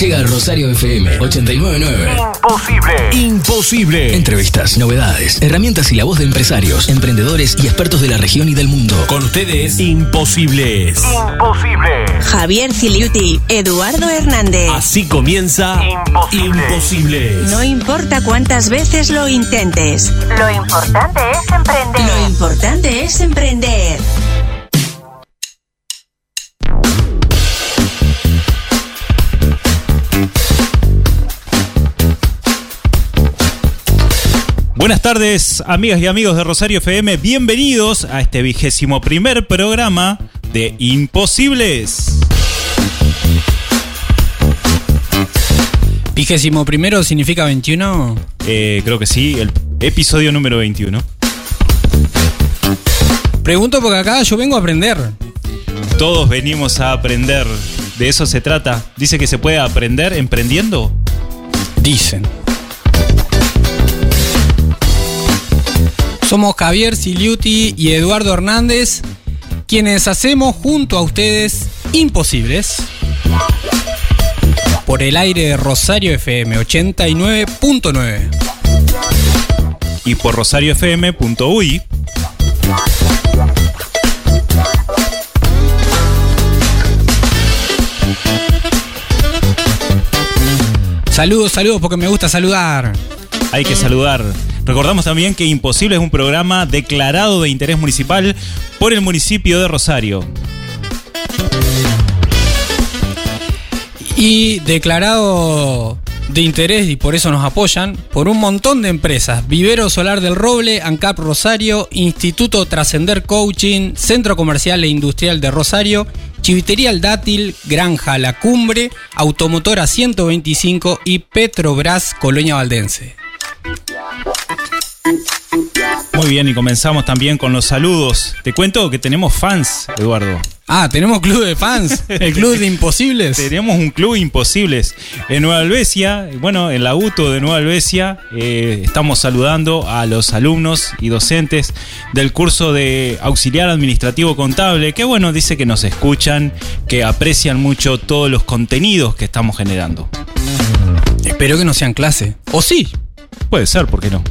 Llega a Rosario FM 899. Imposible. Imposible. Entrevistas, novedades, herramientas y la voz de empresarios, emprendedores y expertos de la región y del mundo. Con ustedes, Imposibles. Imposible. Javier Ciliuti, Eduardo Hernández. Así comienza Imposibles. No importa cuántas veces lo intentes. Lo importante es emprender. Lo importante es emprender. Buenas tardes, amigas y amigos de Rosario FM. Bienvenidos a este vigésimo primer programa de Imposibles. Vigésimo primero significa 21. Eh, creo que sí, el episodio número 21. Pregunto porque acá yo vengo a aprender. Todos venimos a aprender. De eso se trata. Dice que se puede aprender emprendiendo. Dicen. Somos Javier Siliuti y Eduardo Hernández, quienes hacemos junto a ustedes Imposibles por el aire de Rosario FM 89.9 y por rosariofm.uy. Saludos, saludos porque me gusta saludar. Hay que saludar. Recordamos también que Imposible es un programa declarado de interés municipal por el municipio de Rosario. Y declarado de interés y por eso nos apoyan por un montón de empresas. Vivero Solar del Roble, ANCAP Rosario, Instituto Trascender Coaching, Centro Comercial e Industrial de Rosario, Chivitería El Dátil, Granja La Cumbre, Automotora 125 y Petrobras Colonia Valdense. Muy bien, y comenzamos también con los saludos. Te cuento que tenemos fans, Eduardo. Ah, tenemos club de fans, el club de imposibles. tenemos un club imposibles. En Nueva Albesia, bueno, en la UTO de Nueva Albesia, eh, estamos saludando a los alumnos y docentes del curso de auxiliar administrativo contable, que bueno, dice que nos escuchan, que aprecian mucho todos los contenidos que estamos generando. Espero que no sean clase. ¿O sí? Puede ser, ¿por qué no?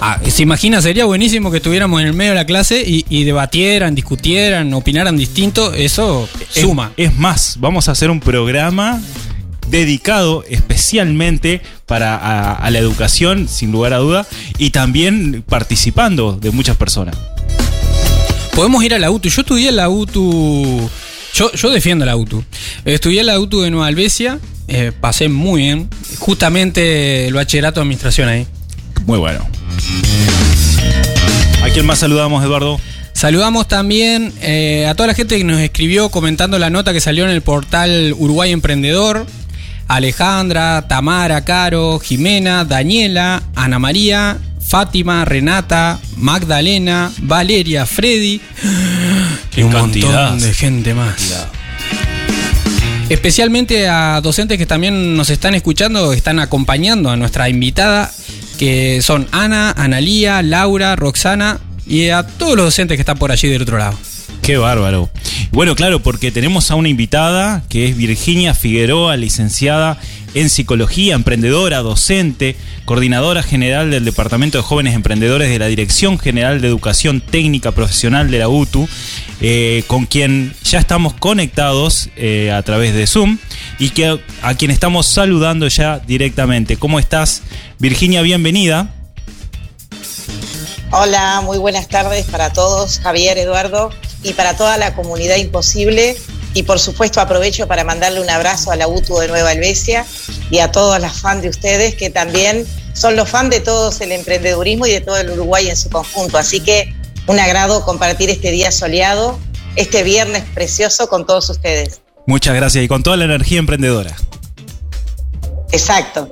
Ah, se imagina, sería buenísimo que estuviéramos en el medio de la clase y, debatieran, discutieran, opinaran distinto. Eso suma. Es, más, vamos a hacer un programa dedicado especialmente para a, la educación, sin lugar a duda, y también participando de muchas personas. Podemos ir a la UTU. Yo estudié la UTU. Yo, yo defiendo la UTU. Estudié la UTU de Nueva Albesia. Eh, pasé muy bien. Justamente el bachillerato de administración ahí. Muy bueno. ¿A quién más saludamos, Eduardo? Saludamos también eh, a toda la gente que nos escribió comentando la nota que salió en el portal Uruguay Emprendedor. Alejandra, Tamara, Caro, Jimena, Daniela, Ana María, Fátima, Renata, Magdalena, Valeria, Freddy. Qué un montón de gente más. Especialmente a docentes que también nos están escuchando, están acompañando a nuestra invitada que son Ana, Analía, Laura, Roxana y a todos los docentes que están por allí del otro lado. Qué bárbaro. Bueno, claro, porque tenemos a una invitada que es Virginia Figueroa, licenciada en psicología, emprendedora, docente, coordinadora general del Departamento de Jóvenes Emprendedores de la Dirección General de Educación Técnica Profesional de la UTU, eh, con quien ya estamos conectados eh, a través de Zoom y que, a quien estamos saludando ya directamente. ¿Cómo estás, Virginia? Bienvenida. Hola, muy buenas tardes para todos, Javier, Eduardo, y para toda la comunidad imposible y por supuesto aprovecho para mandarle un abrazo a la UTU de Nueva Albesia y a todas las fans de ustedes que también son los fans de todos el emprendedurismo y de todo el Uruguay en su conjunto. Así que un agrado compartir este día soleado, este viernes precioso con todos ustedes. Muchas gracias y con toda la energía emprendedora. Exacto.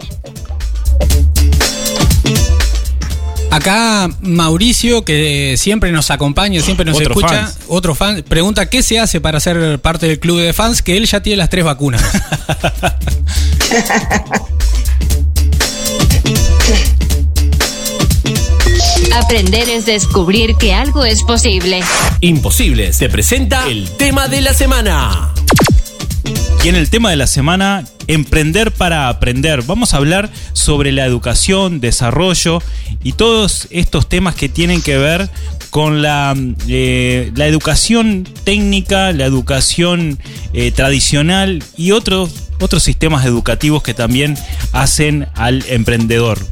Acá Mauricio, que siempre nos acompaña, siempre nos escucha, otro fan, pregunta qué se hace para ser parte del club de fans, que él ya tiene las tres vacunas. Aprender es descubrir que algo es posible. Imposible, se presenta el tema de la semana. Y en el tema de la semana, emprender para aprender. Vamos a hablar sobre la educación, desarrollo y todos estos temas que tienen que ver con la, eh, la educación técnica, la educación eh, tradicional y otros, otros sistemas educativos que también hacen al emprendedor.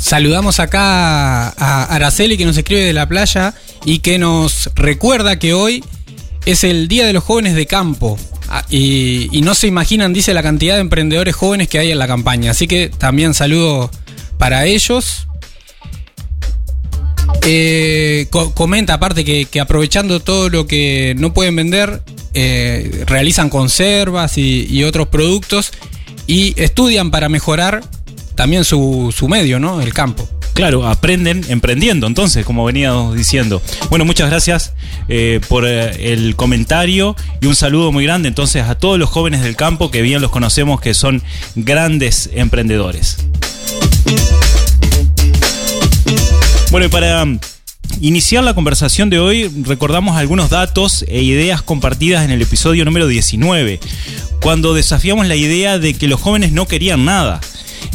Saludamos acá a Araceli que nos escribe de la playa y que nos recuerda que hoy es el Día de los Jóvenes de Campo. Ah, Y, no se imaginan, dice, la cantidad de emprendedores jóvenes que hay en la campaña. Así que también saludo para ellos. Eh, co- comenta aparte que, que aprovechando todo lo que no pueden vender, eh, realizan conservas y, y otros productos y estudian para mejorar también su, su medio, ¿no? El campo. Claro, aprenden emprendiendo, entonces, como veníamos diciendo. Bueno, muchas gracias eh, por eh, el comentario y un saludo muy grande entonces a todos los jóvenes del campo que bien los conocemos que son grandes emprendedores. Bueno, y para um, iniciar la conversación de hoy, recordamos algunos datos e ideas compartidas en el episodio número 19, cuando desafiamos la idea de que los jóvenes no querían nada.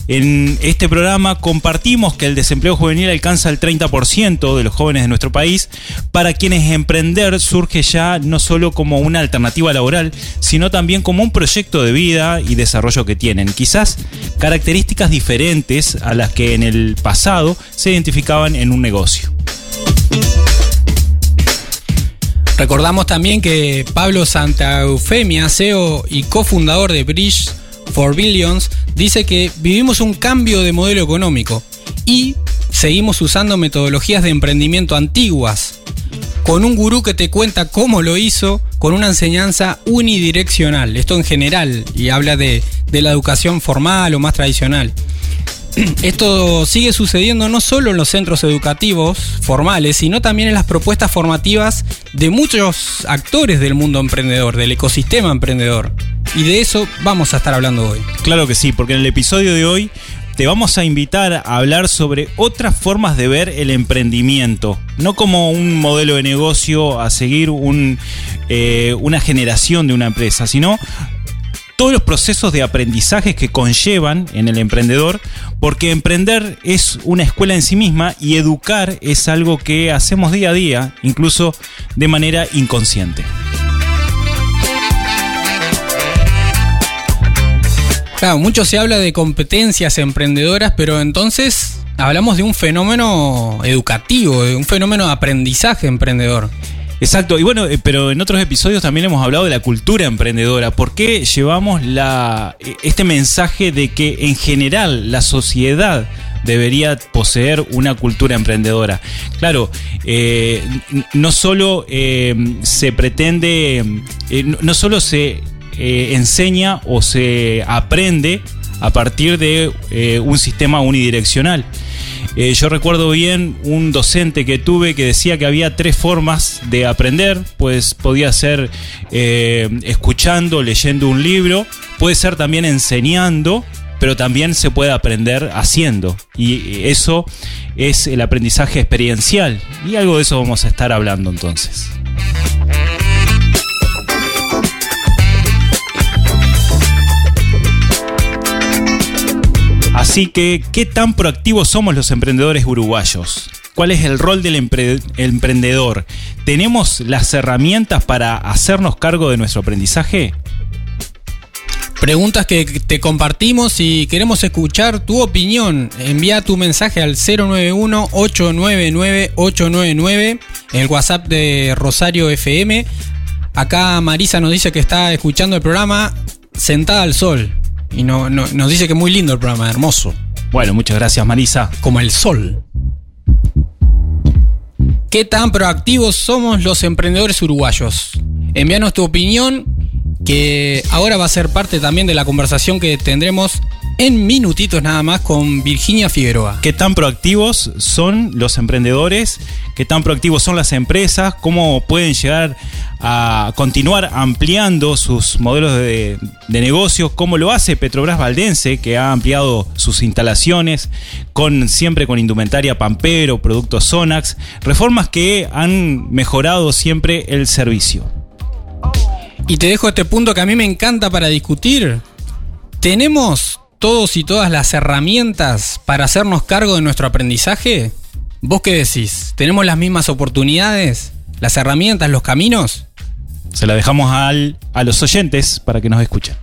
En este programa compartimos que el desempleo juvenil alcanza el 30% de los jóvenes de nuestro país, para quienes emprender surge ya no solo como una alternativa laboral, sino también como un proyecto de vida y desarrollo que tienen. Quizás características diferentes a las que en el pasado se identificaban en un negocio. Recordamos también que Pablo Santa Eufemia, CEO y cofundador de Bridge for Billions, dice que vivimos un cambio de modelo económico y seguimos usando metodologías de emprendimiento antiguas, con un gurú que te cuenta cómo lo hizo, con una enseñanza unidireccional, esto en general, y habla de, de la educación formal o más tradicional. Esto sigue sucediendo no solo en los centros educativos formales, sino también en las propuestas formativas de muchos actores del mundo emprendedor, del ecosistema emprendedor. Y de eso vamos a estar hablando hoy. Claro que sí, porque en el episodio de hoy te vamos a invitar a hablar sobre otras formas de ver el emprendimiento, no como un modelo de negocio a seguir un, eh, una generación de una empresa, sino todos los procesos de aprendizaje que conllevan en el emprendedor, porque emprender es una escuela en sí misma y educar es algo que hacemos día a día, incluso de manera inconsciente. Claro, mucho se habla de competencias emprendedoras, pero entonces hablamos de un fenómeno educativo, de un fenómeno de aprendizaje emprendedor. Exacto, y bueno, eh, pero en otros episodios también hemos hablado de la cultura emprendedora. ¿Por qué llevamos la, eh, este mensaje de que en general la sociedad debería poseer una cultura emprendedora? Claro, eh, n- no solo eh, se pretende, eh, no- solo se eh, enseña o se aprende a partir de eh, un sistema unidireccional. Eh, yo recuerdo bien un docente que tuve que decía que había tres formas de aprender, pues podía ser eh, escuchando, leyendo un libro, puede ser también enseñando, pero también se puede aprender haciendo. Y eso es el aprendizaje experiencial. Y algo de eso vamos a estar hablando entonces. Así que, ¿qué tan proactivos somos los emprendedores uruguayos? ¿Cuál es el rol del empre- emprendedor? ¿Tenemos las herramientas para hacernos cargo de nuestro aprendizaje? Preguntas que te compartimos y queremos escuchar tu opinión. Envía tu mensaje al 091-899-899, el WhatsApp de Rosario FM. Acá Marisa nos dice que está escuchando el programa sentada al sol. Y no, no- nos dice que muy lindo el programa, hermoso. Bueno, muchas gracias Marisa. Como el sol. ¿Qué tan proactivos somos los emprendedores uruguayos? Envíanos tu opinión, que ahora va a ser parte también de la conversación que tendremos en minutitos nada más con Virginia Figueroa. ¿Qué tan proactivos son los emprendedores? ¿Qué tan proactivos son las empresas? ¿Cómo pueden llegar a continuar ampliando sus modelos de, de negocio, como lo hace Petrobras Valdense, que ha ampliado sus instalaciones con siempre con indumentaria Pampero, productos Sonax, reformas que han mejorado siempre el servicio. Y te dejo este punto que a mí me encanta para discutir. ¿Tenemos todos y todas las herramientas para hacernos cargo de nuestro aprendizaje? ¿Vos qué decís? ¿Tenemos las mismas oportunidades? ¿Las herramientas, los caminos? Se la dejamos al, a los oyentes para que nos escuchen.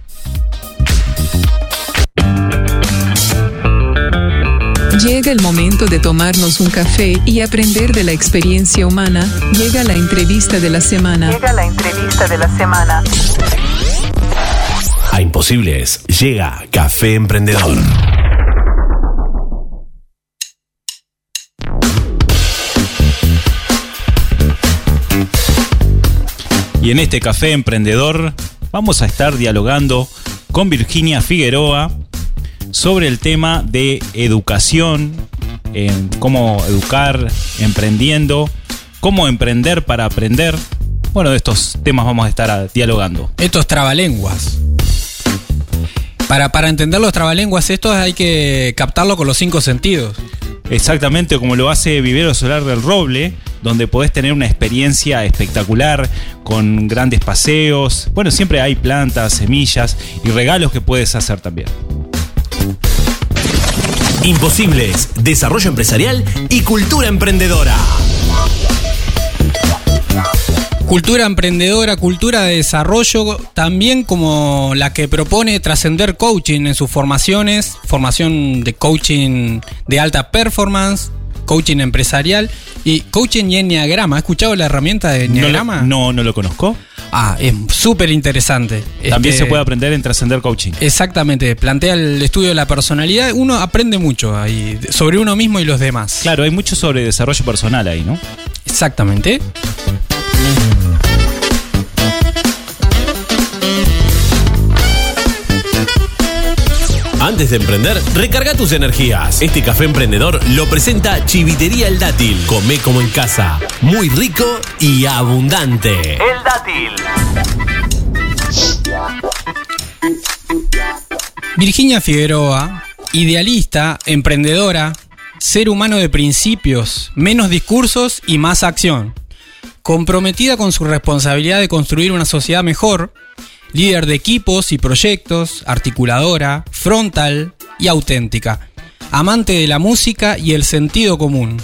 Llega el momento de tomarnos un café y aprender de la experiencia humana. Llega la entrevista de la semana. Llega la entrevista de la semana. A Imposibles llega Café Emprendedor. Y en este café emprendedor vamos a estar dialogando con Virginia Figueroa sobre el tema de educación, en cómo educar emprendiendo, cómo emprender para aprender. Bueno, de estos temas vamos a estar dialogando. Estos trabalenguas. Para, para entender los trabalenguas estos hay que captarlo con los cinco sentidos. Exactamente como lo hace Vivero Solar del Roble, donde podés tener una experiencia espectacular con grandes paseos. Bueno, siempre hay plantas, semillas y regalos que puedes hacer también. Imposibles, desarrollo empresarial y cultura emprendedora. Cultura emprendedora, cultura de desarrollo, también como la que propone Trascender Coaching en sus formaciones, formación de coaching de alta performance, coaching empresarial y coaching y enneagrama. ¿Has escuchado la herramienta de ¿No, enneagrama? no, no lo conozco. Ah, es súper interesante. También Este, se puede aprender en Trascender Coaching. Exactamente, plantea el estudio de la personalidad. Uno aprende mucho ahí sobre uno mismo y los demás. Claro, hay mucho sobre desarrollo personal ahí, ¿no? Exactamente. Antes de emprender, recarga tus energías. Este café emprendedor lo presenta Chivitería El Dátil. Come como en casa. Muy rico y abundante. El dátil. Virginia Figueroa, idealista, emprendedora, ser humano de principios, menos discursos y más acción. Comprometida con su responsabilidad de construir una sociedad mejor, líder de equipos y proyectos, articuladora, frontal y auténtica, amante de la música y el sentido común.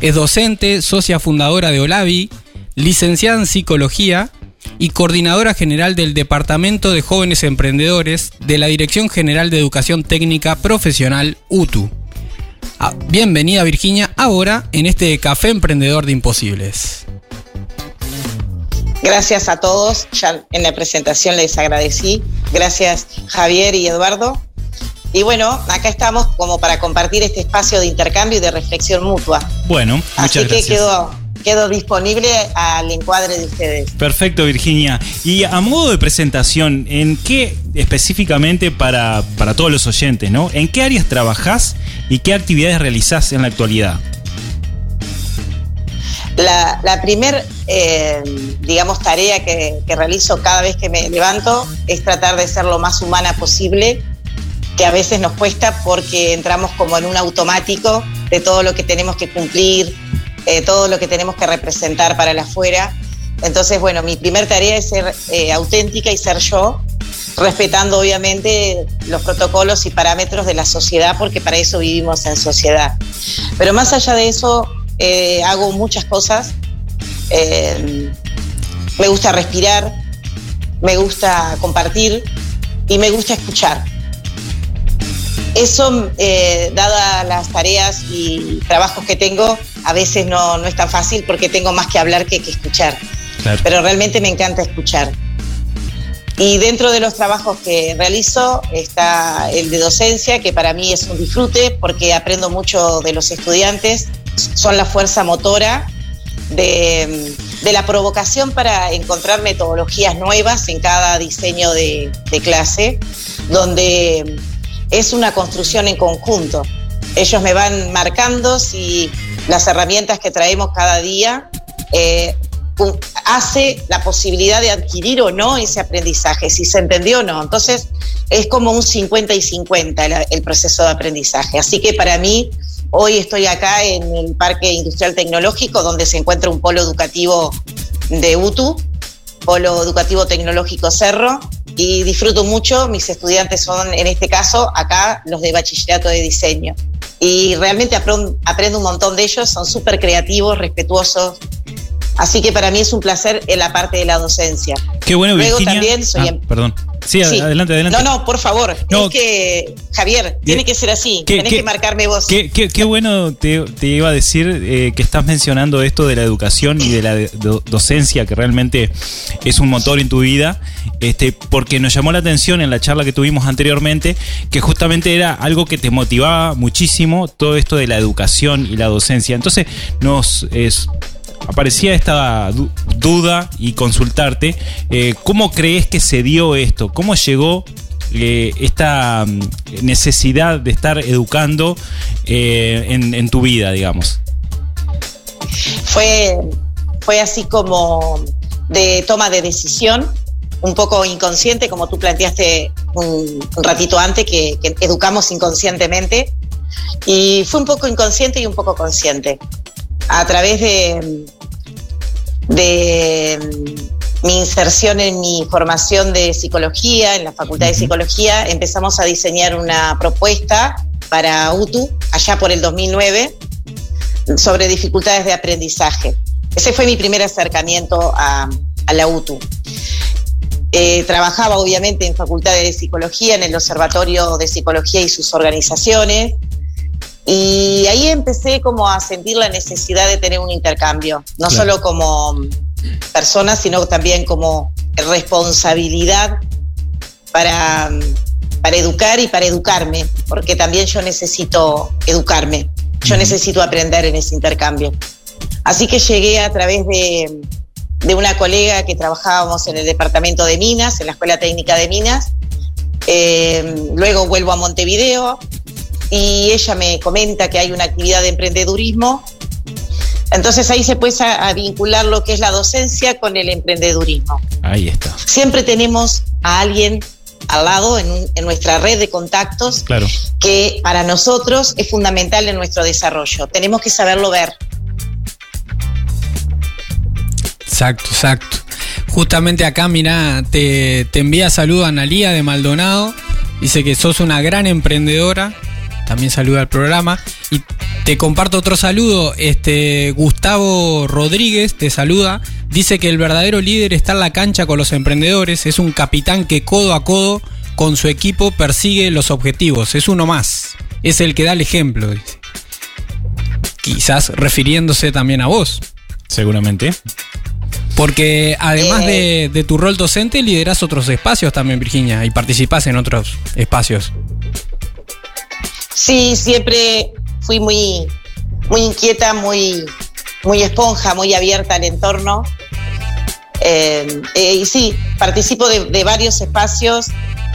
Es docente, socia fundadora de Olavi, licenciada en psicología y coordinadora general del Departamento de Jóvenes Emprendedores de la Dirección General de Educación Técnica Profesional UTU. Ah, bienvenida Virginia, ahora en este Café Emprendedor de Imposibles. Gracias a todos. Ya en la presentación les agradecí. Gracias Javier y Eduardo. Y bueno, acá estamos como para compartir este espacio de intercambio y de reflexión mutua. Bueno, Así muchas que gracias. quedo, quedo disponible al encuadre de ustedes. Perfecto, Virginia. Y a modo de presentación, ¿en qué específicamente para, para todos los oyentes, ¿no? ¿En qué áreas trabajás y qué actividades realizás en la actualidad? La, la primer, eh, digamos, tarea que, que realizo cada vez que me levanto es tratar de ser lo más humana posible, que a veces nos cuesta porque entramos como en un automático de todo lo que tenemos que cumplir, eh, todo lo que tenemos que representar para el afuera. Entonces, bueno, mi primer tarea es ser eh, auténtica y ser yo, respetando obviamente los protocolos y parámetros de la sociedad, porque para eso vivimos en sociedad. Pero más allá de eso, eh, hago muchas cosas. Eh, me gusta respirar, me gusta compartir y me gusta escuchar. Eso, eh, dadas las tareas y trabajos que tengo, a veces no, no es tan fácil porque tengo más que hablar que que escuchar. Claro. Pero realmente me encanta escuchar. Y dentro de los trabajos que realizo está el de docencia, que para mí es un disfrute porque aprendo mucho de los estudiantes, son la fuerza motora de, la provocación para encontrar metodologías nuevas en cada diseño de, clase, donde es una construcción en conjunto. Ellos me van marcando si las herramientas que traemos cada día eh, hace la posibilidad de adquirir o no ese aprendizaje, si se entendió o no. Entonces, es como un 50 y 50 el, el proceso de aprendizaje. Así que para mí, hoy estoy acá en el Parque Industrial Tecnológico, donde se encuentra un polo educativo de UTU, Polo Educativo Tecnológico Cerro, y disfruto mucho. Mis estudiantes son, en este caso, acá los de bachillerato de diseño. Y realmente aprendo, un montón de ellos, son súper creativos, respetuosos, Así que para mí es un placer en la parte de la docencia. Qué bueno, Luego Virginia. también soy... Ah, em- perdón. Sí, Sí. adelante, adelante. No, no, por favor. No. Es que, Javier, tiene que ser así. ¿Qué- Tenés qué- que marcarme vos. Qué, bueno te, te iba a decir eh, que estás mencionando esto de la educación y de la do- docencia, que realmente es un motor en tu vida, este, porque nos llamó la atención en la charla que tuvimos anteriormente, que justamente era algo que te motivaba muchísimo, todo esto de la educación y la docencia. Entonces nos es, aparecía esta du- duda y consultarte, eh, ¿cómo crees que se dio esto? ¿Cómo llegó eh, esta mm, necesidad de estar educando eh, en, tu vida, digamos? fue, fue así como de toma de decisión, un poco inconsciente, como tú planteaste un, ratito antes, que educamos inconscientemente. Y fue un poco inconsciente y un poco consciente. A través de, de mi inserción en mi formación de psicología, en la Facultad de Psicología, empezamos a diseñar una propuesta para UTU, allá por el 2009, sobre dificultades de aprendizaje. Ese fue mi primer acercamiento a, a la UTU. Eh, trabajaba obviamente en Facultad de Psicología, en el Observatorio de Psicología y sus organizaciones, y ahí empecé como a sentir la necesidad de tener un intercambio, no Claro. solo como persona, sino también como responsabilidad para, para educar y para educarme, porque también yo necesito educarme, yo necesito aprender en ese intercambio. Así que llegué a través de, de una colega que trabajábamos en el departamento de Minas, en la Escuela Técnica de Minas. Eh, luego vuelvo a Montevideo y ella me comenta que hay una actividad de emprendedurismo. Entonces ahí se puede a, a vincular lo que es la docencia con el emprendedurismo. Ahí está. Siempre tenemos a alguien al lado en, un- en nuestra red de contactos Claro. que para nosotros es fundamental en nuestro desarrollo. Tenemos que saberlo ver. Exacto, exacto. Justamente acá, mirá, te, te envía saludo a Analía de Maldonado. Dice que sos una gran emprendedora. También saluda al programa. Y te comparto otro saludo. Este Gustavo Rodríguez te saluda. Dice que el verdadero líder está en la cancha con los emprendedores. Es un capitán que codo a codo con su equipo persigue los objetivos. Es uno más. Es el que da el ejemplo, dice. Quizás refiriéndose también a vos. Seguramente. Porque además Eh. de, de tu rol docente, liderás otros espacios también, Virginia, y participás en otros espacios. Sí, siempre fui muy, muy inquieta, muy, muy esponja, muy abierta al entorno. Eh, eh, y sí, participo de, varios espacios,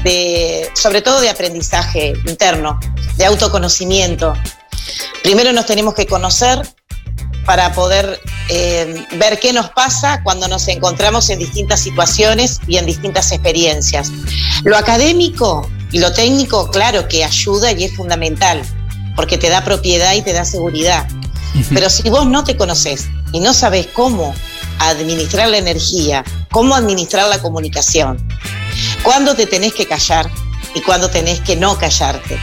de, sobre todo de aprendizaje interno, de autoconocimiento. Primero nos tenemos que conocer para poder eh, ver qué nos pasa cuando nos encontramos en distintas situaciones y en distintas experiencias. Lo académico y lo técnico, claro que ayuda y es fundamental, porque te da propiedad y te da seguridad. Pero si vos no te conoces y no sabes cómo administrar la energía, cómo administrar la comunicación, cuándo te tenés que callar y cuándo tenés que no callarte.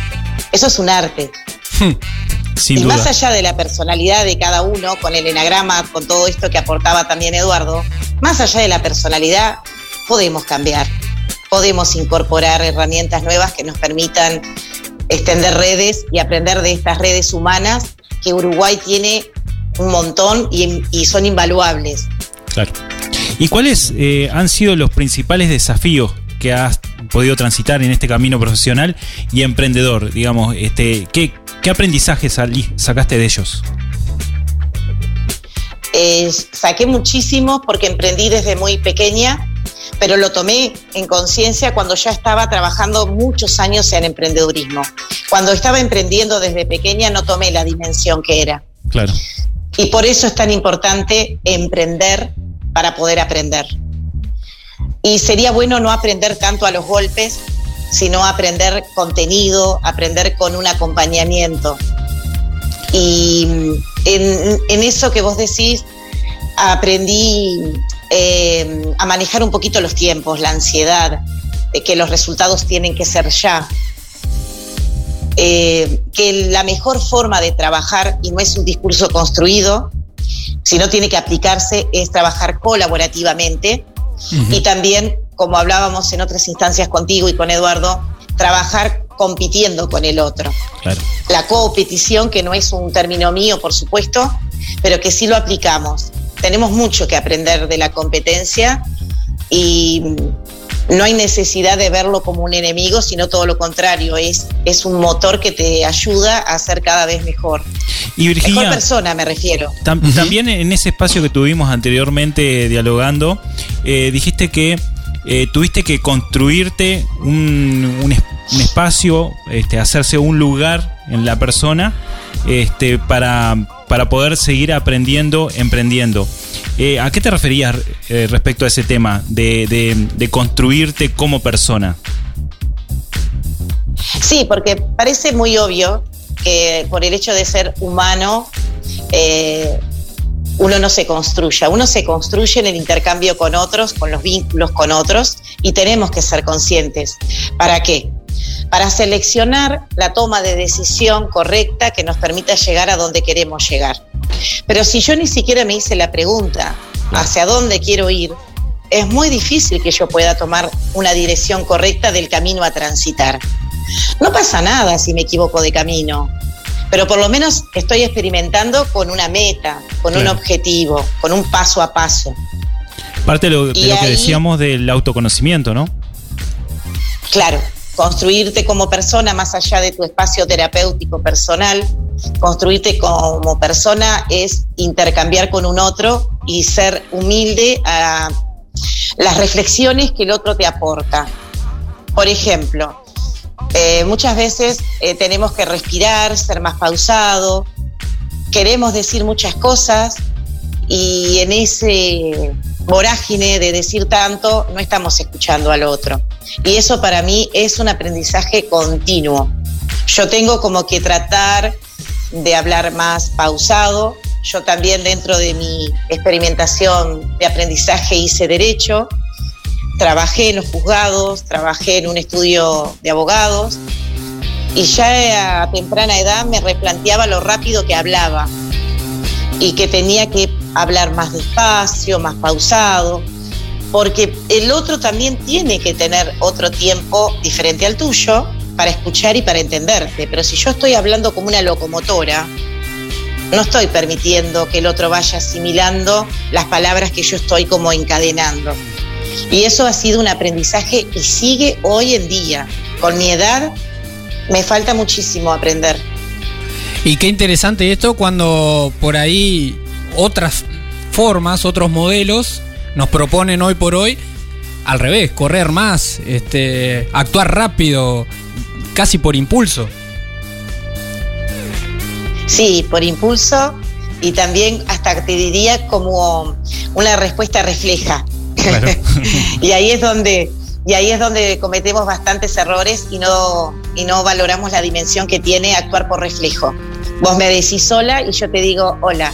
Eso es un arte. Sin y duda. más allá de la personalidad de cada uno, con el enagrama, con todo esto que aportaba también Eduardo, más allá de la personalidad, podemos cambiar, podemos incorporar herramientas nuevas que nos permitan extender redes y aprender de estas redes humanas que Uruguay tiene un montón y, y son invaluables. Claro. ¿Y cuáles eh, han sido los principales desafíos que has podido transitar en este camino profesional y emprendedor? Digamos, este, ¿qué, qué aprendizaje salí- sacaste de ellos? Eh, saqué muchísimo porque emprendí desde muy pequeña, pero lo tomé en conciencia cuando ya estaba trabajando muchos años en emprendedurismo. Cuando estaba emprendiendo desde pequeña no tomé la dimensión que era. Claro. Y por eso es tan importante emprender para poder aprender. Y sería bueno no aprender tanto a los golpes, sino aprender contenido, aprender con un acompañamiento. Y en, en eso que vos decís, aprendí eh, a manejar un poquito los tiempos, la ansiedad, de que los resultados tienen que ser ya. Eh, que la mejor forma de trabajar, y no es un discurso construido, sino tiene que aplicarse, es trabajar colaborativamente y también, como hablábamos en otras instancias contigo y con Eduardo, trabajar compitiendo con el otro. La competición, que no es un término mío, por supuesto, pero que sí lo aplicamos. Tenemos mucho que aprender de la competencia y no hay necesidad de verlo como un enemigo, sino todo lo contrario, es, es un motor que te ayuda a ser cada vez mejor. Y Virginia, mejor persona me refiero. También en ese espacio que tuvimos anteriormente dialogando, eh, dijiste que eh, tuviste que construirte un, un, un espacio, este, hacerse un lugar en la persona este, para, para poder seguir aprendiendo, emprendiendo. Eh, ¿A qué te referías eh, respecto a ese tema de, de, construirte como persona? Sí, porque parece muy obvio que por el hecho de ser humano eh, uno no se construya, uno se construye en el intercambio con otros, con los vínculos con otros y tenemos que ser conscientes. ¿Para qué? Para seleccionar la toma de decisión correcta que nos permita llegar a donde queremos llegar. Pero si yo ni siquiera me hice la pregunta hacia dónde quiero ir, es muy difícil que yo pueda tomar una dirección correcta del camino a transitar. No pasa nada si me equivoco de camino, pero por lo menos estoy experimentando con una meta, con claro. un objetivo, con un paso a paso. Parte de lo, de lo ahí, que decíamos del autoconocimiento, ¿no? Claro, construirte como persona más allá de tu espacio terapéutico personal, construirte como persona es intercambiar con un otro y ser humilde a las reflexiones que el otro te aporta. Por ejemplo, eh, muchas veces eh, tenemos que respirar, ser más pausado, queremos decir muchas cosas y en ese vorágine de decir tanto no estamos escuchando al otro. Y eso para mí es un aprendizaje continuo. Yo tengo como que tratar de hablar más pausado. Yo también dentro de mi experimentación de aprendizaje hice derecho trabajé en los juzgados, trabajé en un estudio de abogados y ya a temprana edad me replanteaba lo rápido que hablaba y que tenía que hablar más despacio, más pausado, porque el otro también tiene que tener otro tiempo diferente al tuyo para escuchar y para entenderte. Pero si yo estoy hablando como una locomotora, no estoy permitiendo que el otro vaya asimilando las palabras que yo estoy como encadenando. Y eso ha sido un aprendizaje y sigue hoy en día. Con mi edad me falta muchísimo aprender. Y qué interesante esto cuando por ahí otras formas, otros modelos nos proponen hoy por hoy al revés, correr más, este, actuar rápido, casi por impulso. Sí, por impulso y también hasta te diría como una respuesta refleja. Claro. y ahí es donde y ahí es donde cometemos bastantes errores y no y no valoramos la dimensión que tiene actuar por reflejo. Vos me decís sola y yo te digo hola.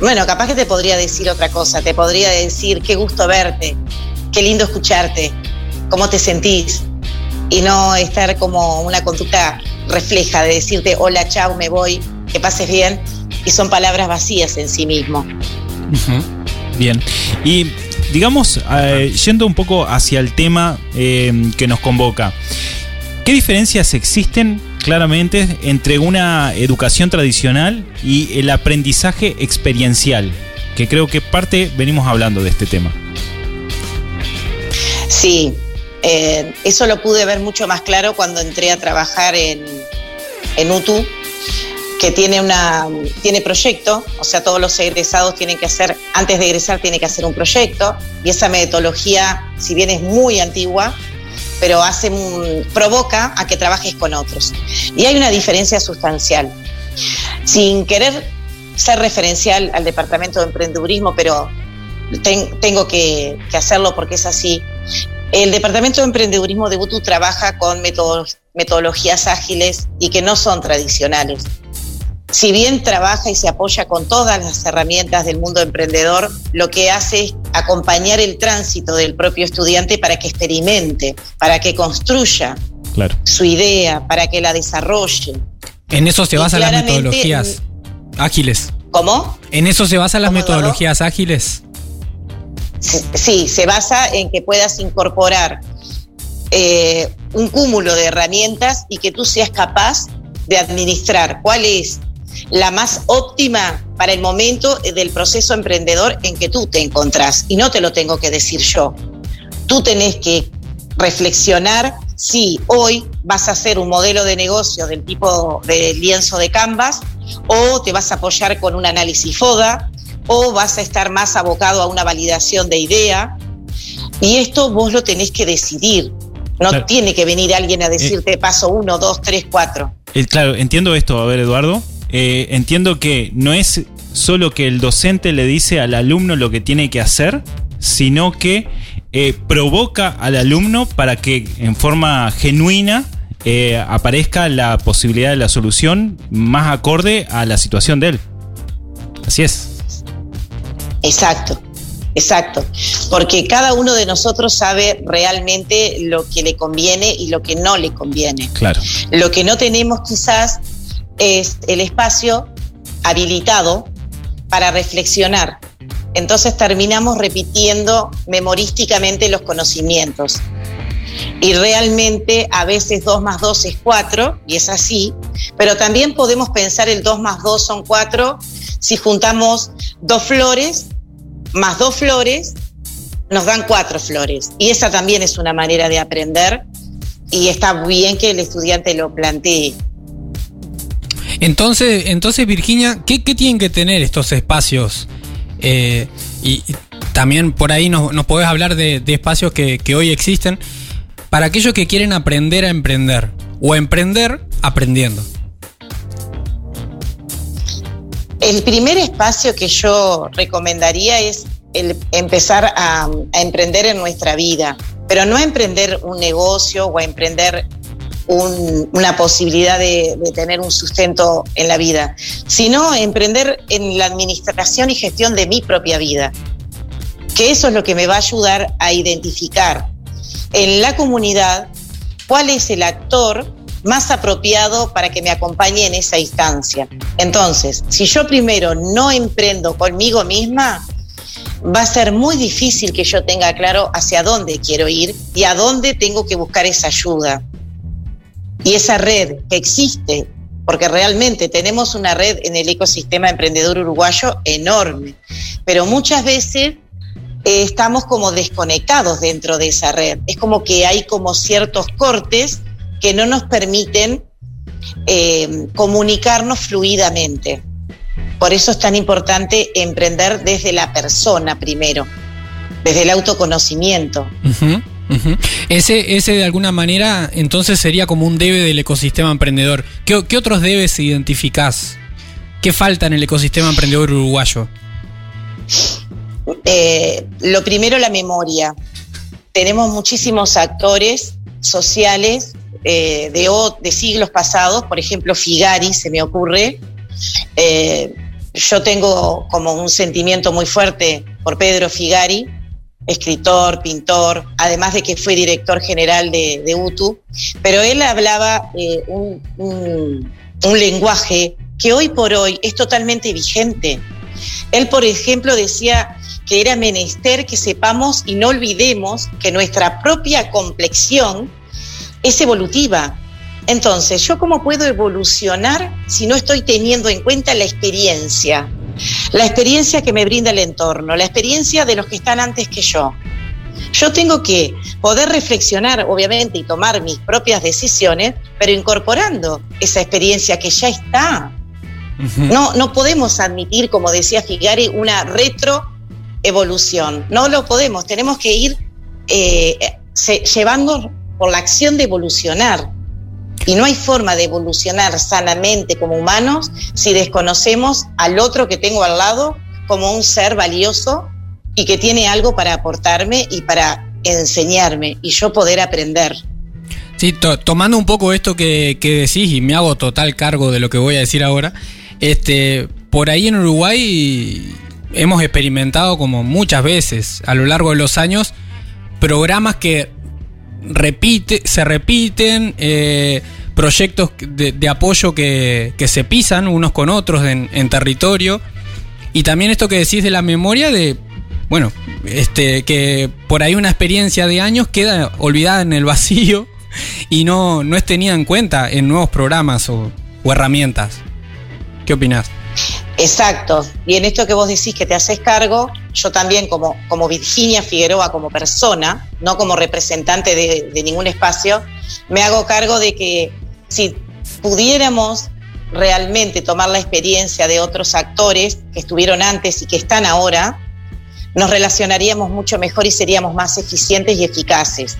Bueno, capaz que te podría decir otra cosa, te podría decir qué gusto verte, qué lindo escucharte, cómo te sentís y no estar como una conducta refleja de decirte hola, chao, me voy, que pases bien y son palabras vacías en sí mismo. Bien. Y digamos, eh, yendo un poco hacia el tema eh, que nos convoca, ¿qué diferencias existen claramente entre una educación tradicional y el aprendizaje experiencial? Que creo que parte venimos hablando de este tema. Sí, eh, eso lo pude ver mucho más claro cuando entré a trabajar en, en UTU, que tiene una tiene proyecto, o sea, todos los egresados tienen que hacer, antes de egresar tienen que hacer un proyecto, y esa metodología, si bien es muy antigua, pero hace provoca a que trabajes con otros. Y hay una diferencia sustancial. Sin querer ser referencial al departamento de emprendedurismo, pero tengo que, hacerlo porque es así. El Departamento de Emprendedurismo de UTU trabaja con metodologías ágiles y que no son tradicionales. Si bien trabaja y se apoya con todas las herramientas del mundo emprendedor, lo que hace es acompañar el tránsito del propio estudiante para que experimente, para que construya su idea, para que la desarrolle. En eso se basan las metodologías ágiles. ¿Cómo? ¿En eso se basan las metodologías ágiles? Sí, se basa en que puedas incorporar eh, un cúmulo de herramientas y que tú seas capaz de administrar cuál es la más óptima para el momento del proceso emprendedor en que tú te encontrás. Y no te lo tengo que decir yo. Tú tenés que reflexionar si hoy vas a hacer un modelo de negocio del tipo de lienzo de Canvas o te vas a apoyar con un análisis FODA o vas a estar más abocado a una validación de idea. Y esto vos lo tenés que decidir. No tiene que venir alguien a eh, decirte paso uno, dos, tres, cuatro. Eh, claro, entiendo esto. A ver, Eduardo. Eh, entiendo que no es solo que el docente le dice al alumno lo que tiene que hacer, sino que provoca al alumno para que en forma genuina aparezca la posibilidad de la solución más acorde a la situación de él. Así es. Exacto, exacto. Porque cada uno de nosotros sabe realmente lo que le conviene y lo que no le conviene. Claro. Lo que no tenemos quizás es el espacio habilitado para reflexionar. Entonces terminamos repitiendo memorísticamente los conocimientos. Y realmente a veces 2 más 2 es 4, y es así, pero también podemos pensar el 2 más 2 son 4 si juntamos dos flores más dos flores, nos dan cuatro flores. Y esa también es una manera de aprender y está bien que el estudiante lo plantee. Entonces, entonces Virginia, ¿qué, tienen que tener estos espacios? Eh, y, también por ahí nos, nos podés hablar de, espacios que, hoy existen para aquellos que quieren aprender a emprender o emprender aprendiendo. El primer espacio que yo recomendaría es el empezar a, emprender en nuestra vida, pero no a emprender un negocio o a emprender una posibilidad de, de, tener un sustento en la vida, sino emprender en la administración y gestión de mi propia vida, que eso es lo que me va a ayudar a identificar en la comunidad cuál es el actor más apropiado para que me acompañe en esa instancia. Entonces, si yo primero no emprendo conmigo misma, va a ser muy difícil que yo tenga claro hacia dónde quiero ir y a dónde tengo que buscar esa ayuda. Y esa red que existe, porque realmente tenemos una red en el ecosistema emprendedor uruguayo enorme, pero muchas veces eh, estamos como desconectados dentro de esa red. Es como que hay como ciertos cortes que no nos permiten eh, comunicarnos fluidamente. Por eso es tan importante emprender desde la persona primero, desde el autoconocimiento. Ese, ese de alguna manera entonces sería como un debe del ecosistema emprendedor. ¿Qué, otros debes identificás? ¿Qué falta en el ecosistema emprendedor uruguayo? Eh, lo primero, la memoria. Tenemos muchísimos actores sociales eh, de, de, siglos pasados, por ejemplo, Figari, se me ocurre. Eh, yo tengo como un sentimiento muy fuerte por Pedro Figari, escritor, pintor, además de que fue director general de, UTU, pero él hablaba eh, un, un lenguaje que hoy por hoy es totalmente vigente. Él, por ejemplo, decía que era menester que sepamos y no olvidemos que nuestra propia complexión es evolutiva. Entonces, ¿yo cómo puedo evolucionar si no estoy teniendo en cuenta la experiencia? La experiencia que me brinda el entorno, la experiencia de los que están antes que yo. Yo tengo que poder reflexionar, obviamente, y tomar mis propias decisiones, pero incorporando esa experiencia que ya está. No, no podemos admitir, como decía Figari, una retroevolución. No lo podemos. Tenemos que ir eh, llevando por la acción de evolucionar. Y no hay forma de evolucionar sanamente como humanos si desconocemos al otro que tengo al lado como un ser valioso y que tiene algo para aportarme y para enseñarme y yo poder aprender. Sí, to- tomando un poco esto que, que decís y me hago total cargo de lo que voy a decir ahora, este, por ahí en Uruguay hemos experimentado como muchas veces a lo largo de los años programas que repite, se repiten, eh, proyectos de, apoyo que, que se pisan unos con otros en, en territorio. Y también esto que decís de la memoria de, bueno, este, que por ahí una experiencia de años queda olvidada en el vacío y no, no es tenida en cuenta en nuevos programas o, o herramientas. ¿Qué opinás? Exacto. Y en esto que vos decís que te haces cargo, yo también como, como Virginia Figueroa, como persona, no como representante de, de ningún espacio, me hago cargo de que si pudiéramos realmente tomar la experiencia de otros actores que estuvieron antes y que están ahora, nos relacionaríamos mucho mejor y seríamos más eficientes y eficaces.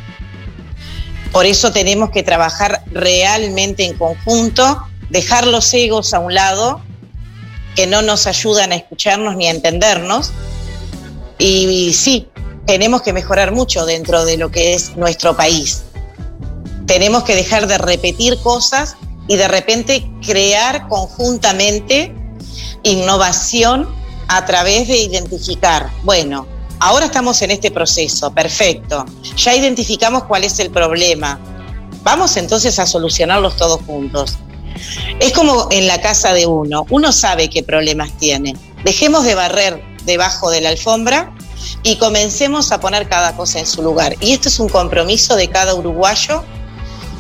Por eso tenemos que trabajar realmente en conjunto, dejar los egos a un lado, que no nos ayudan a escucharnos ni a entendernos. Y, y sí, tenemos que mejorar mucho dentro de lo que es nuestro país. Tenemos que dejar de repetir cosas y de repente crear conjuntamente innovación a través de identificar, bueno, ahora estamos en este proceso, perfecto, ya identificamos cuál es el problema, vamos entonces a solucionarlos todos juntos. Es como en la casa de uno, uno sabe qué problemas tiene, dejemos de barrer debajo de la alfombra y comencemos a poner cada cosa en su lugar. Y esto es un compromiso de cada uruguayo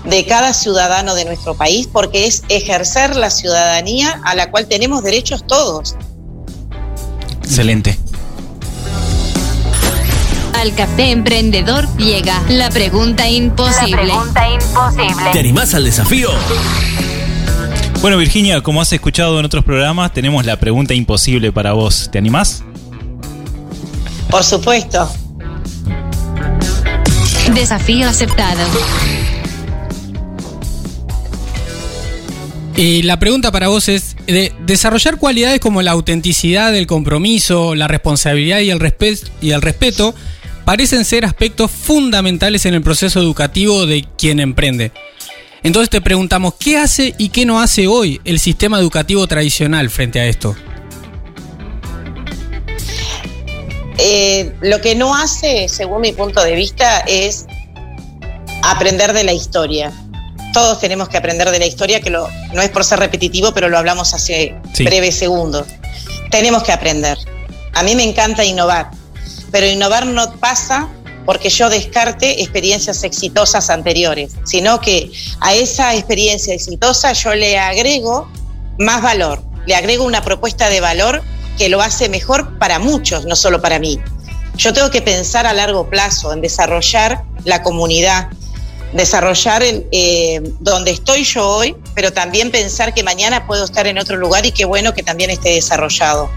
de cada ciudadano de nuestro país, porque es ejercer la ciudadanía a la cual tenemos derechos todos. Excelente. Al café emprendedor llega la pregunta imposible. La pregunta imposible. ¿Te animás al desafío? Bueno, Virginia, como has escuchado en otros programas, tenemos la pregunta imposible para vos. ¿Te animás? Por supuesto. Desafío aceptado. Y la pregunta para vos es, de desarrollar cualidades como la autenticidad, el compromiso, la responsabilidad y el, respe- y el respeto parecen ser aspectos fundamentales en el proceso educativo de quien emprende. Entonces te preguntamos, ¿qué hace y qué no hace hoy el sistema educativo tradicional frente a esto? Eh, lo que no hace, según mi punto de vista, es aprender de la historia. Todos tenemos que aprender de la historia, que lo- no es por ser repetitivo, pero lo hablamos hace Sí. breves segundos. Tenemos que aprender. A mí me encanta innovar, pero innovar no pasa porque yo descarte experiencias exitosas anteriores, sino que a esa experiencia exitosa yo le agrego más valor, le agrego una propuesta de valor que lo hace mejor para muchos, no solo para mí. Yo tengo que pensar a largo plazo en desarrollar la comunidad, desarrollar el, eh, donde estoy yo hoy, pero también pensar que mañana puedo estar en otro lugar y qué bueno que también esté desarrollado.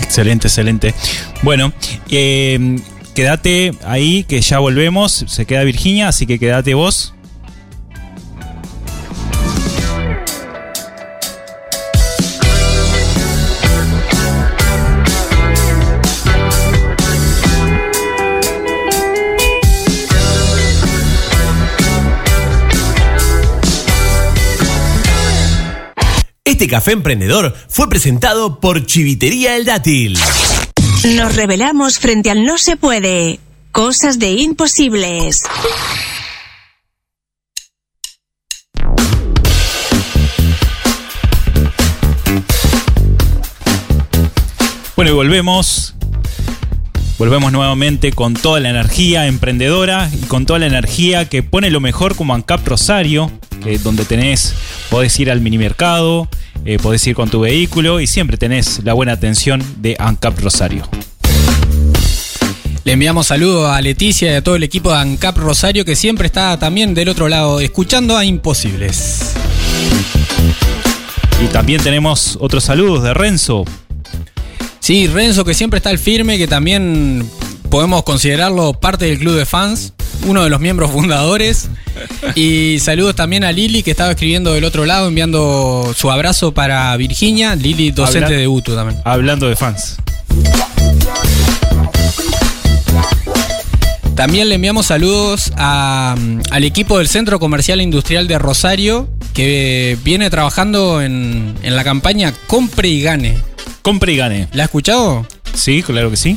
Excelente, excelente. Bueno, eh, quédate ahí que ya volvemos. Se queda Virginia, así que quédate vos. Este café emprendedor fue presentado por Chivitería El Dátil. Nos revelamos frente al no se puede. Cosas de imposibles. Bueno, y volvemos. Volvemos nuevamente con toda la energía emprendedora y con toda la energía que pone lo mejor como ANCAP Rosario, que donde tenés, podés ir al mini mercado, eh, podés ir con tu vehículo y siempre tenés la buena atención de ANCAP Rosario. Le enviamos saludos a Leticia y a todo el equipo de ANCAP Rosario que siempre está también del otro lado escuchando a Imposibles. Y también tenemos otros saludos de Renzo. Sí, Renzo que siempre está al firme, que también podemos considerarlo parte del club de fans, uno de los miembros fundadores. Y saludos también a Lili que estaba escribiendo del otro lado, enviando su abrazo para Virginia, Lili docente Habla- de UTU también. Hablando de fans. También le enviamos saludos a, mm, al equipo del Centro Comercial e Industrial de Rosario, que viene trabajando en, en la campaña Compre y Gane. Compre y gane. ¿La ha escuchado? Sí, claro que sí.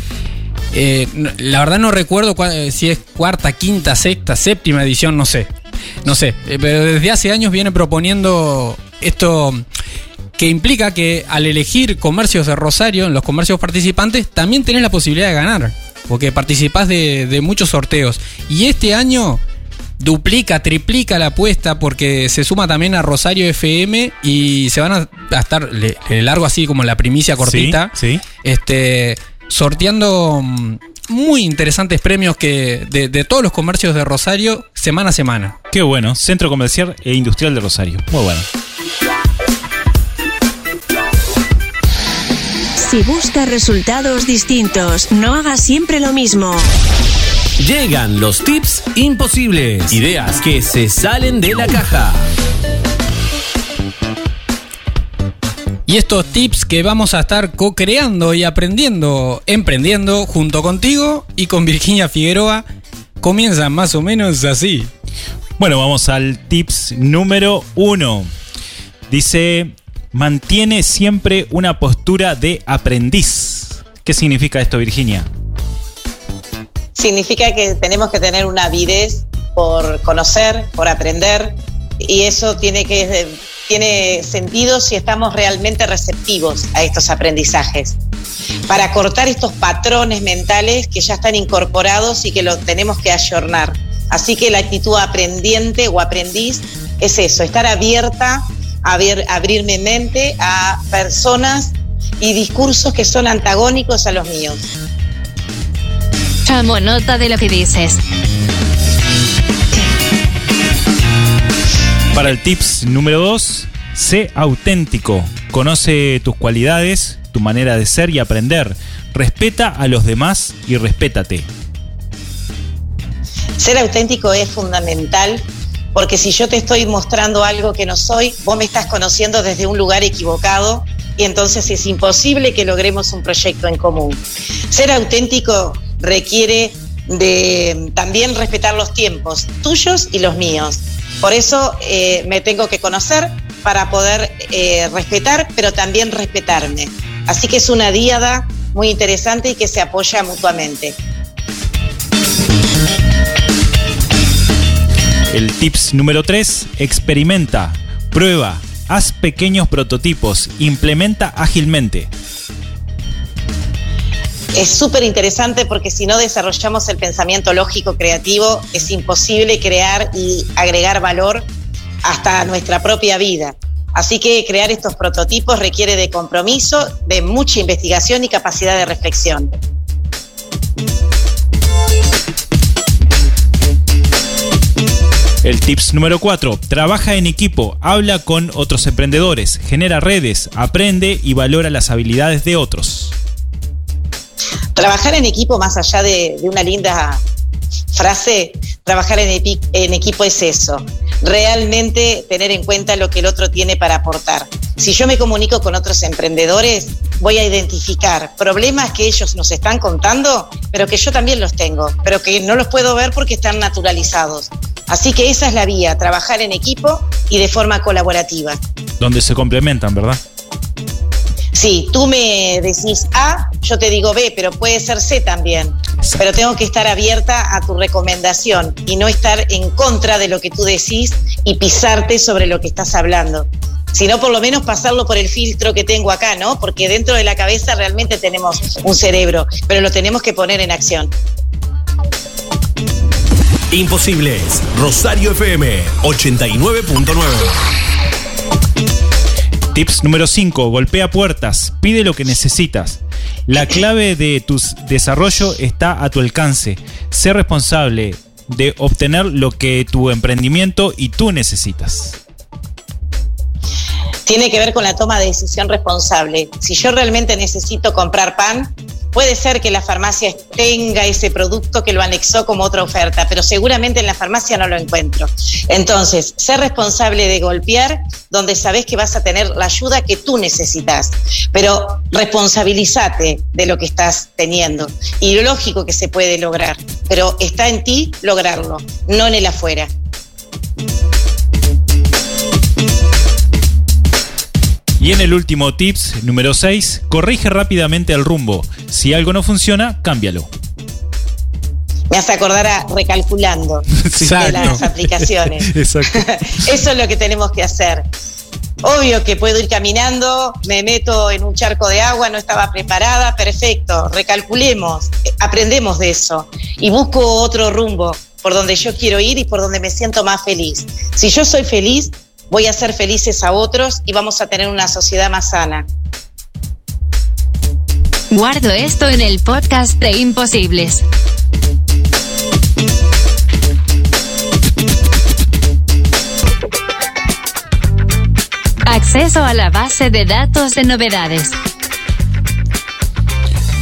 Eh, la verdad no recuerdo cua- eh, si es cuarta, quinta, sexta, séptima edición, no sé. No sé, eh, pero desde hace años viene proponiendo esto que implica que al elegir comercios de Rosario, en los comercios participantes, también tenés la posibilidad de ganar, porque participás de, de muchos sorteos. Y este año duplica, triplica la apuesta porque se suma también a Rosario FM y se van a, a estar, le, le largo así como la primicia cortita, Sí, sí. este, sorteando mm, muy interesantes premios que de, de todos los comercios de Rosario semana a semana. Qué bueno. Centro Comercial e Industrial de Rosario. Muy bueno. Si buscas resultados distintos, no hagas siempre lo mismo. Llegan los tips imposibles. Ideas que se salen de la caja. Y estos tips que vamos a estar co-creando y aprendiendo, emprendiendo junto contigo y con Virginia Figueroa, comienzan más o menos así. Bueno, vamos al tips número uno. Dice, mantiene siempre una postura de aprendiz. ¿Qué significa esto, Virginia? Significa que tenemos que tener una avidez por conocer, por aprender, y eso tiene, que, tiene sentido si estamos realmente receptivos a estos aprendizajes. Para cortar estos patrones mentales que ya están incorporados y que los tenemos que ayornar. Así que la actitud aprendiente o aprendiz es eso, estar abierta, abrir, abrirme mente a personas y discursos que son antagónicos a los míos. Tomo nota de lo que dices. Para el tips número 2, sé auténtico. Conoce tus cualidades, tu manera de ser y aprender. Respeta a los demás y respétate. Ser auténtico es fundamental porque si yo te estoy mostrando algo que no soy, vos me estás conociendo desde un lugar equivocado y entonces es imposible que logremos un proyecto en común. Ser auténtico requiere de también respetar los tiempos tuyos y los míos. Por eso eh, me tengo que conocer para poder eh, respetar, pero también respetarme. Así que es una díada muy interesante y que se apoya mutuamente. El tips número 3, experimenta, prueba, haz pequeños prototipos, implementa ágilmente. Es súper interesante porque si no desarrollamos el pensamiento lógico creativo, es imposible crear y agregar valor hasta nuestra propia vida. Así que crear estos prototipos requiere de compromiso, de mucha investigación y capacidad de reflexión. El tips número 4, trabaja en equipo, habla con otros emprendedores, genera redes, aprende y valora las habilidades de otros. Trabajar en equipo, más allá de, una linda frase, trabajar en, en equipo es eso, realmente tener en cuenta lo que el otro tiene para aportar. Si yo me comunico con otros emprendedores, voy a identificar problemas que ellos nos están contando, pero que yo también los tengo, pero que no los puedo ver porque están naturalizados. Así que esa es la vía, trabajar en equipo y de forma colaborativa. Donde se complementan, ¿verdad? Sí, tú me decís A, yo te digo B, pero puede ser C también. Pero tengo que estar abierta a tu recomendación y no estar en contra de lo que tú decís y pisarte sobre lo que estás hablando. Sino por lo menos pasarlo por el filtro que tengo acá, ¿no? Porque dentro de la cabeza realmente tenemos un cerebro, pero lo tenemos que poner en acción. Imposibles. Rosario FM 89.9. Tips número 5, golpea puertas, pide lo que necesitas. La clave de tu desarrollo está a tu alcance. Sé responsable de obtener lo que tu emprendimiento y tú necesitas. Tiene que ver con la toma de decisión responsable. Si yo realmente necesito comprar pan, puede ser que la farmacia tenga ese producto que lo anexó como otra oferta, pero seguramente en la farmacia no lo encuentro. Entonces, ser responsable de golpear donde sabes que vas a tener la ayuda que tú necesitas, pero responsabilízate de lo que estás teniendo y lo lógico que se puede lograr. pero está en ti lograrlo, no en el afuera. Y en el último tips, número 6, corrige rápidamente el rumbo. Si algo no funciona, cámbialo. Me hace acordar a recalculando de las aplicaciones. Exacto. Eso es lo que tenemos que hacer. Obvio que puedo ir caminando, me meto en un charco de agua, no estaba preparada, perfecto, recalculemos, aprendemos de eso y busco otro rumbo por donde yo quiero ir y por donde me siento más feliz. Si yo soy feliz, voy a hacer felices a otros y vamos a tener una sociedad más sana. Guardo esto en el podcast de Imposibles. Acceso a la base de datos de novedades.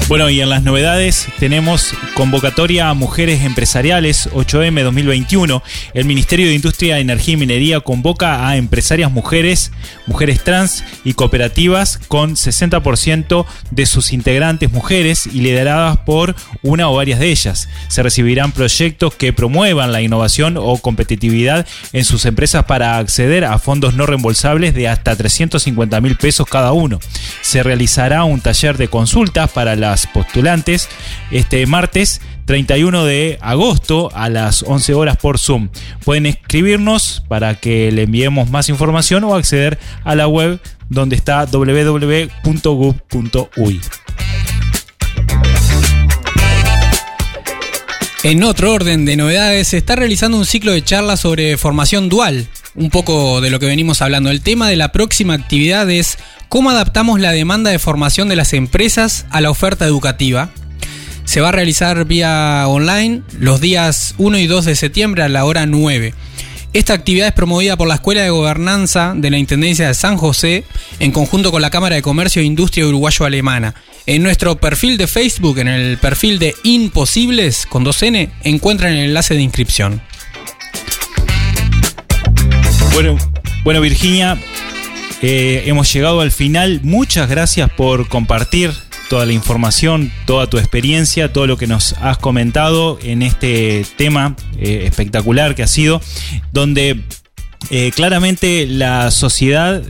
Bueno, y en las novedades tenemos convocatoria a mujeres empresariales 8M 2021. El Ministerio de Industria, Energía y Minería convoca a empresarias mujeres, mujeres trans y cooperativas con 60% de sus integrantes mujeres y lideradas por una o varias de ellas. Se recibirán proyectos que promuevan la innovación o competitividad en sus empresas para acceder a fondos no reembolsables de hasta 350 mil pesos cada uno. Se realizará un taller de consultas para las postulantes este martes 31 de agosto a las 11 horas por Zoom. Pueden escribirnos para que le enviemos más información o acceder a la web donde está www.gov.uy. En otro orden de novedades, se está realizando un ciclo de charlas sobre formación dual. Un poco de lo que venimos hablando. El tema de la próxima actividad es cómo adaptamos la demanda de formación de las empresas a la oferta educativa. Se va a realizar vía online los días 1 y 2 de septiembre a la hora 9. Esta actividad es promovida por la Escuela de Gobernanza de la Intendencia de San José en conjunto con la Cámara de Comercio e Industria Uruguayo-Alemana. En nuestro perfil de Facebook, en el perfil de Imposibles con 2N, encuentran el enlace de inscripción. Bueno, bueno Virginia, eh, hemos llegado al final. Muchas gracias por compartir toda la información, toda tu experiencia, todo lo que nos has comentado en este tema eh, espectacular que ha sido, donde eh, claramente la sociedad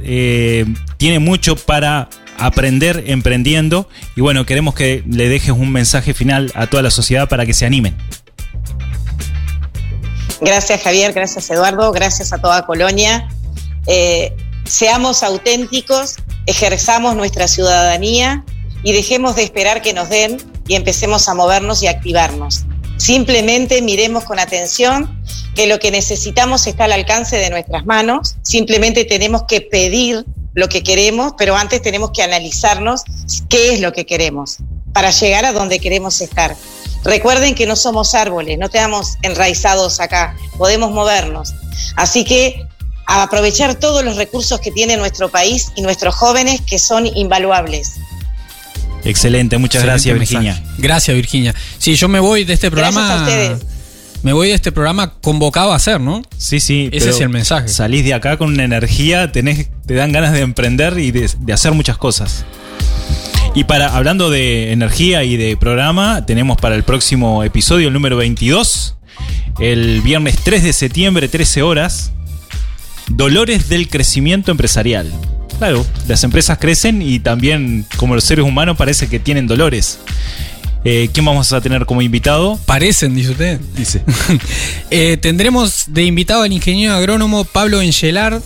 tiene mucho para aprender emprendiendo y bueno, queremos que le dejes un mensaje final a toda la sociedad para que se animen. Gracias Javier, gracias Eduardo, gracias a toda Colonia. Seamos auténticos, ejerzamos nuestra ciudadanía y dejemos de esperar que nos den y empecemos a movernos y activarnos. Simplemente miremos con atención que lo que necesitamos está al alcance de nuestras manos, simplemente tenemos que pedir lo que queremos, pero antes tenemos que analizarnos qué es lo que queremos para llegar a donde queremos estar. Recuerden que no somos árboles, no estamos enraizados acá, podemos movernos. Así que a aprovechar todos los recursos que tiene nuestro país y nuestros jóvenes que son invaluables. Excelente, muchas gracias Virginia. Gracias Virginia. Sí, yo me voy de este programa. Me voy de este programa convocado a hacer, ¿no? Sí, sí. Ese es el mensaje. Salís de acá con una energía, tenés, te dan ganas de emprender y de, de hacer muchas cosas. Y para hablando de energía y de programa, tenemos para el próximo episodio el número 22, el viernes 3 de septiembre, 13 horas, Dolores del crecimiento empresarial. Claro, las empresas crecen y también, como los seres humanos, parece que tienen dolores. Eh, ¿Quién vamos a tener como invitado? Parecen, dice usted. Dice. Eh, tendremos de invitado al ingeniero agrónomo Pablo Engelard,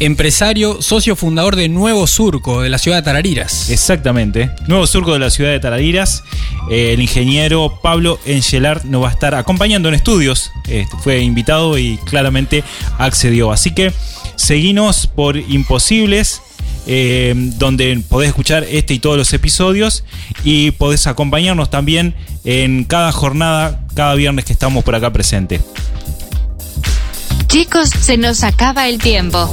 empresario, socio fundador de Nuevo Surco de la ciudad de Tarariras. Exactamente. Nuevo Surco de la ciudad de Tarariras. Eh, el ingeniero Pablo Engelard nos va a estar acompañando en estudios. Este, fue invitado y claramente accedió. Así que seguinos por Imposibles. Eh, donde podés escuchar este y todos los episodios y podés acompañarnos también en cada jornada, cada viernes que estamos por acá presentes. Chicos, se nos acaba el tiempo.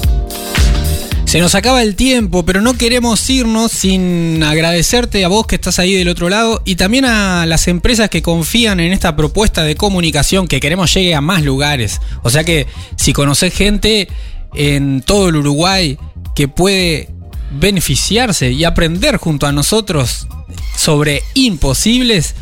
Se nos acaba el tiempo, pero no queremos irnos sin agradecerte a vos que estás ahí del otro lado y también a las empresas que confían en esta propuesta de comunicación que queremos llegue a más lugares. O sea que si conocés gente en todo el Uruguay que puede beneficiarse y aprender junto a nosotros sobre imposibles,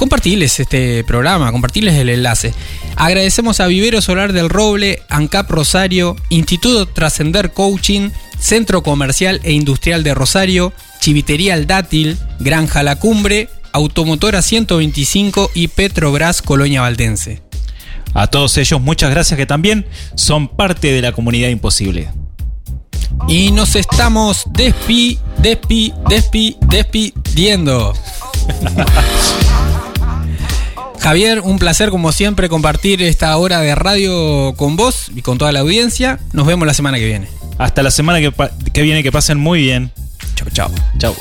compartirles este programa, compartirles el enlace. Agradecemos a Vivero Solar del Roble, ANCAP Rosario, Instituto Trascender Coaching, Centro Comercial e Industrial de Rosario, Chivitería El Dátil, Granja La Cumbre, Automotora 125 y Petrobras Colonia Valdense. A todos ellos, muchas gracias que también son parte de la comunidad imposible. Y nos estamos despi, despi, despi, despidiendo. Javier, un placer como siempre compartir esta hora de radio con vos y con toda la audiencia. Nos vemos la semana que viene. Hasta la semana que, que viene, que pasen muy bien. Chau, chau. Chau.